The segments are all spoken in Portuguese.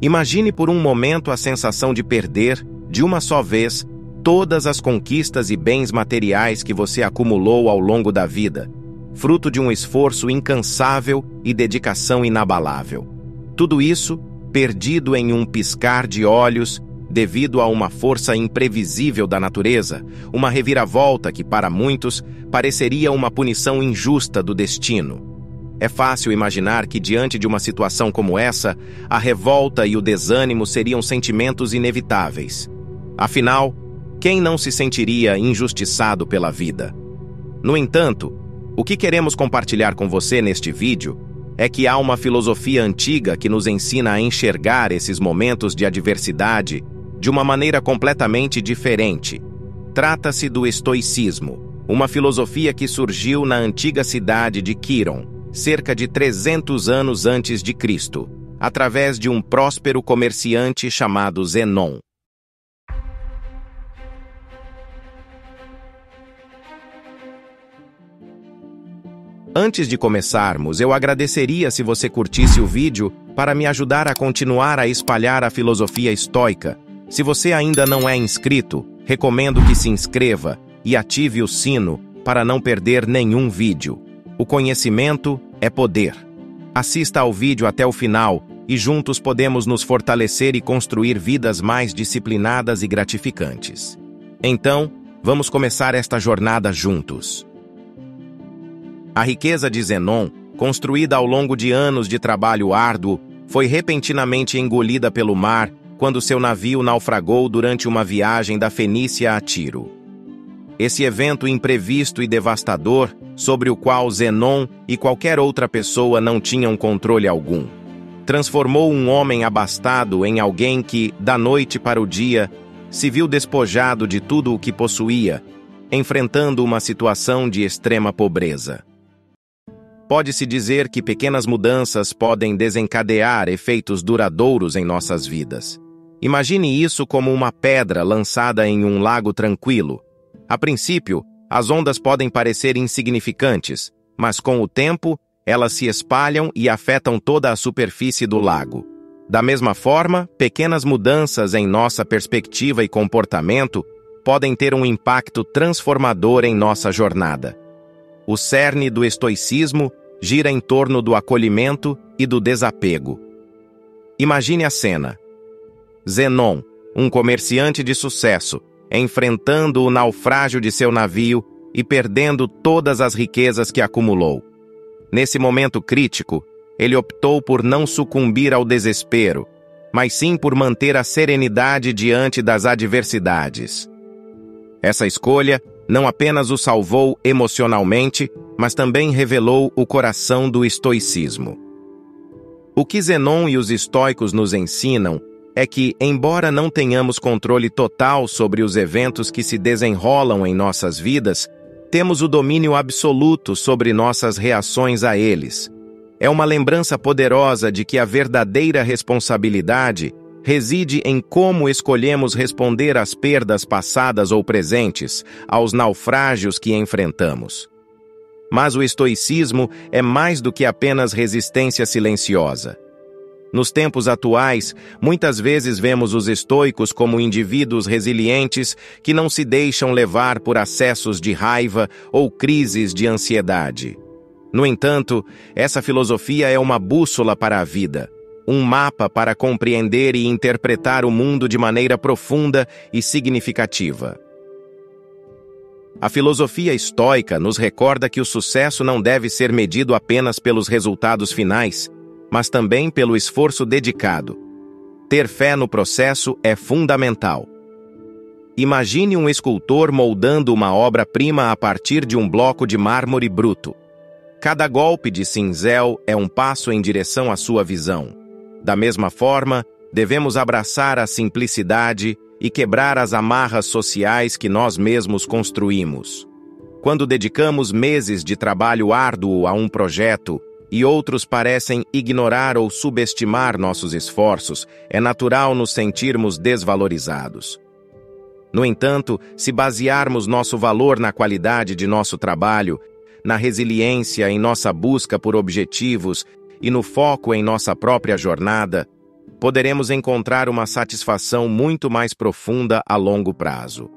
Imagine por um momento a sensação de perder, de uma só vez, todas as conquistas e bens materiais que você acumulou ao longo da vida, fruto de um esforço incansável e dedicação inabalável. Tudo isso perdido em um piscar de olhos devido a uma força imprevisível da natureza, uma reviravolta que, para muitos, pareceria uma punição injusta do destino. É fácil imaginar que, diante de uma situação como essa, a revolta e o desânimo seriam sentimentos inevitáveis. Afinal, quem não se sentiria injustiçado pela vida? No entanto, o que queremos compartilhar com você neste vídeo é que há uma filosofia antiga que nos ensina a enxergar esses momentos de adversidade de uma maneira completamente diferente. Trata-se do estoicismo, uma filosofia que surgiu na antiga cidade de Quiron, cerca de 300 anos antes de Cristo, através de um próspero comerciante chamado Zenon. Antes de começarmos, eu agradeceria se você curtisse o vídeo para me ajudar a continuar a espalhar a filosofia estoica. Se você ainda não é inscrito, recomendo que se inscreva e ative o sino para não perder nenhum vídeo. O conhecimento é poder. Assista ao vídeo até o final e juntos podemos nos fortalecer e construir vidas mais disciplinadas e gratificantes. Então, vamos começar esta jornada juntos. A riqueza de Zenon, construída ao longo de anos de trabalho árduo, foi repentinamente engolida pelo mar quando seu navio naufragou durante uma viagem da Fenícia a Tiro. Esse evento imprevisto e devastador, sobre o qual Zenon e qualquer outra pessoa não tinham controle algum, transformou um homem abastado em alguém que, da noite para o dia, se viu despojado de tudo o que possuía, enfrentando uma situação de extrema pobreza. Pode-se dizer que pequenas mudanças podem desencadear efeitos duradouros em nossas vidas. Imagine isso como uma pedra lançada em um lago tranquilo. A princípio, as ondas podem parecer insignificantes, mas com o tempo, elas se espalham e afetam toda a superfície do lago. Da mesma forma, pequenas mudanças em nossa perspectiva e comportamento podem ter um impacto transformador em nossa jornada. O cerne do estoicismo gira em torno do acolhimento e do desapego. Imagine a cena. Zenon, um comerciante de sucesso, enfrentando o naufrágio de seu navio e perdendo todas as riquezas que acumulou. Nesse momento crítico, ele optou por não sucumbir ao desespero, mas sim por manter a serenidade diante das adversidades. Essa escolha não apenas o salvou emocionalmente, mas também revelou o coração do estoicismo. O que Zenon e os estoicos nos ensinam é que, embora não tenhamos controle total sobre os eventos que se desenrolam em nossas vidas, temos o domínio absoluto sobre nossas reações a eles. É uma lembrança poderosa de que a verdadeira responsabilidade reside em como escolhemos responder às perdas passadas ou presentes, aos naufrágios que enfrentamos. Mas o estoicismo é mais do que apenas resistência silenciosa. Nos tempos atuais, muitas vezes vemos os estoicos como indivíduos resilientes que não se deixam levar por acessos de raiva ou crises de ansiedade. No entanto, essa filosofia é uma bússola para a vida, um mapa para compreender e interpretar o mundo de maneira profunda e significativa. A filosofia estoica nos recorda que o sucesso não deve ser medido apenas pelos resultados finais, mas também pelo esforço dedicado. Ter fé no processo é fundamental. Imagine um escultor moldando uma obra-prima a partir de um bloco de mármore bruto. Cada golpe de cinzel é um passo em direção à sua visão. Da mesma forma, devemos abraçar a simplicidade e quebrar as amarras sociais que nós mesmos construímos. Quando dedicamos meses de trabalho árduo a um projeto e outros parecem ignorar ou subestimar nossos esforços, é natural nos sentirmos desvalorizados. No entanto, se basearmos nosso valor na qualidade de nosso trabalho, na resiliência em nossa busca por objetivos e no foco em nossa própria jornada, poderemos encontrar uma satisfação muito mais profunda a longo prazo.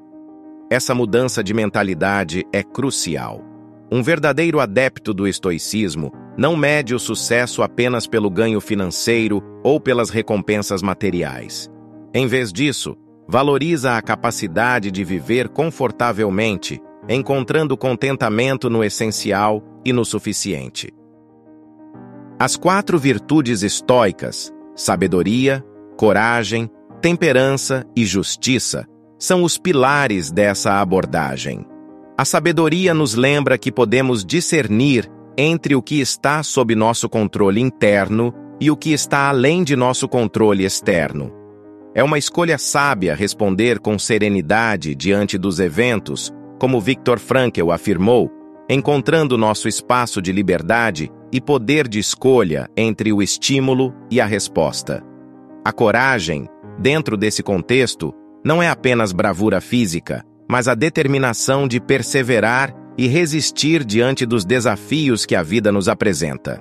Essa mudança de mentalidade é crucial. Um verdadeiro adepto do estoicismo não mede o sucesso apenas pelo ganho financeiro ou pelas recompensas materiais. Em vez disso, valoriza a capacidade de viver confortavelmente, encontrando contentamento no essencial e no suficiente. As quatro virtudes estoicas, sabedoria, coragem, temperança e justiça, são os pilares dessa abordagem. A sabedoria nos lembra que podemos discernir entre o que está sob nosso controle interno e o que está além de nosso controle externo. É uma escolha sábia responder com serenidade diante dos eventos, como Viktor Frankl afirmou, encontrando nosso espaço de liberdade e poder de escolha entre o estímulo e a resposta. A coragem, dentro desse contexto, não é apenas bravura física, mas a determinação de perseverar e resistir diante dos desafios que a vida nos apresenta.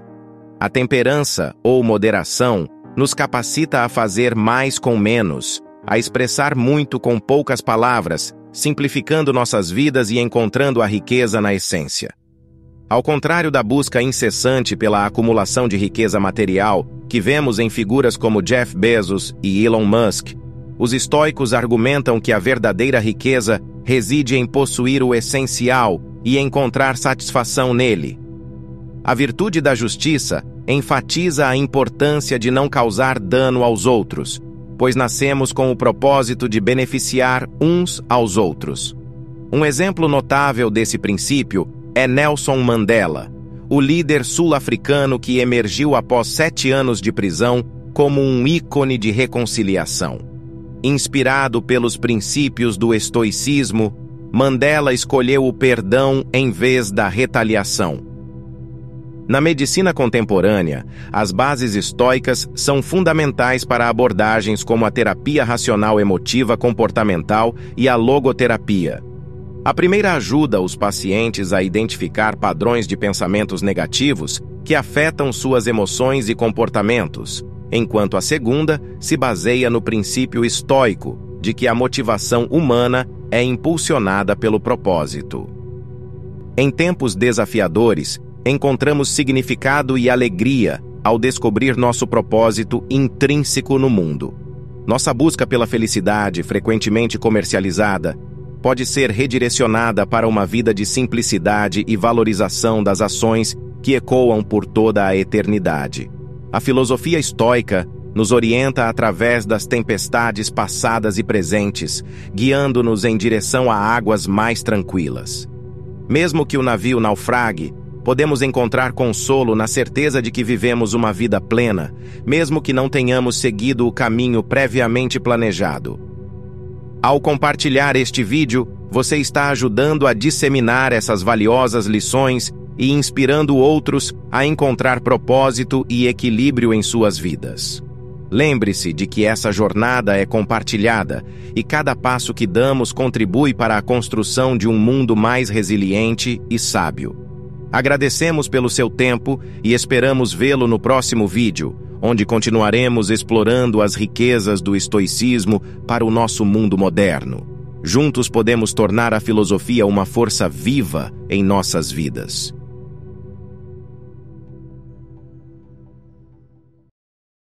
A temperança ou moderação nos capacita a fazer mais com menos, a expressar muito com poucas palavras, simplificando nossas vidas e encontrando a riqueza na essência. Ao contrário da busca incessante pela acumulação de riqueza material que vemos em figuras como Jeff Bezos e Elon Musk, os estoicos argumentam que a verdadeira riqueza reside em possuir o essencial e encontrar satisfação nele. A virtude da justiça enfatiza a importância de não causar dano aos outros, pois nascemos com o propósito de beneficiar uns aos outros. Um exemplo notável desse princípio é Nelson Mandela, o líder sul-africano que emergiu após sete anos de prisão como um ícone de reconciliação. Inspirado pelos princípios do estoicismo, Mandela escolheu o perdão em vez da retaliação. Na medicina contemporânea, as bases estoicas são fundamentais para abordagens como a terapia racional emotiva comportamental e a logoterapia. A primeira ajuda os pacientes a identificar padrões de pensamentos negativos que afetam suas emoções e comportamentos, enquanto a segunda se baseia no princípio estoico de que a motivação humana é impulsionada pelo propósito. Em tempos desafiadores, encontramos significado e alegria ao descobrir nosso propósito intrínseco no mundo. Nossa busca pela felicidade, frequentemente comercializada, pode ser redirecionada para uma vida de simplicidade e valorização das ações que ecoam por toda a eternidade. A filosofia estoica nos orienta através das tempestades passadas e presentes, guiando-nos em direção a águas mais tranquilas. Mesmo que o navio naufrague, podemos encontrar consolo na certeza de que vivemos uma vida plena, mesmo que não tenhamos seguido o caminho previamente planejado. Ao compartilhar este vídeo, você está ajudando a disseminar essas valiosas lições e inspirando outros a encontrar propósito e equilíbrio em suas vidas. Lembre-se de que essa jornada é compartilhada e cada passo que damos contribui para a construção de um mundo mais resiliente e sábio. Agradecemos pelo seu tempo e esperamos vê-lo no próximo vídeo, onde continuaremos explorando as riquezas do estoicismo para o nosso mundo moderno. Juntos podemos tornar a filosofia uma força viva em nossas vidas.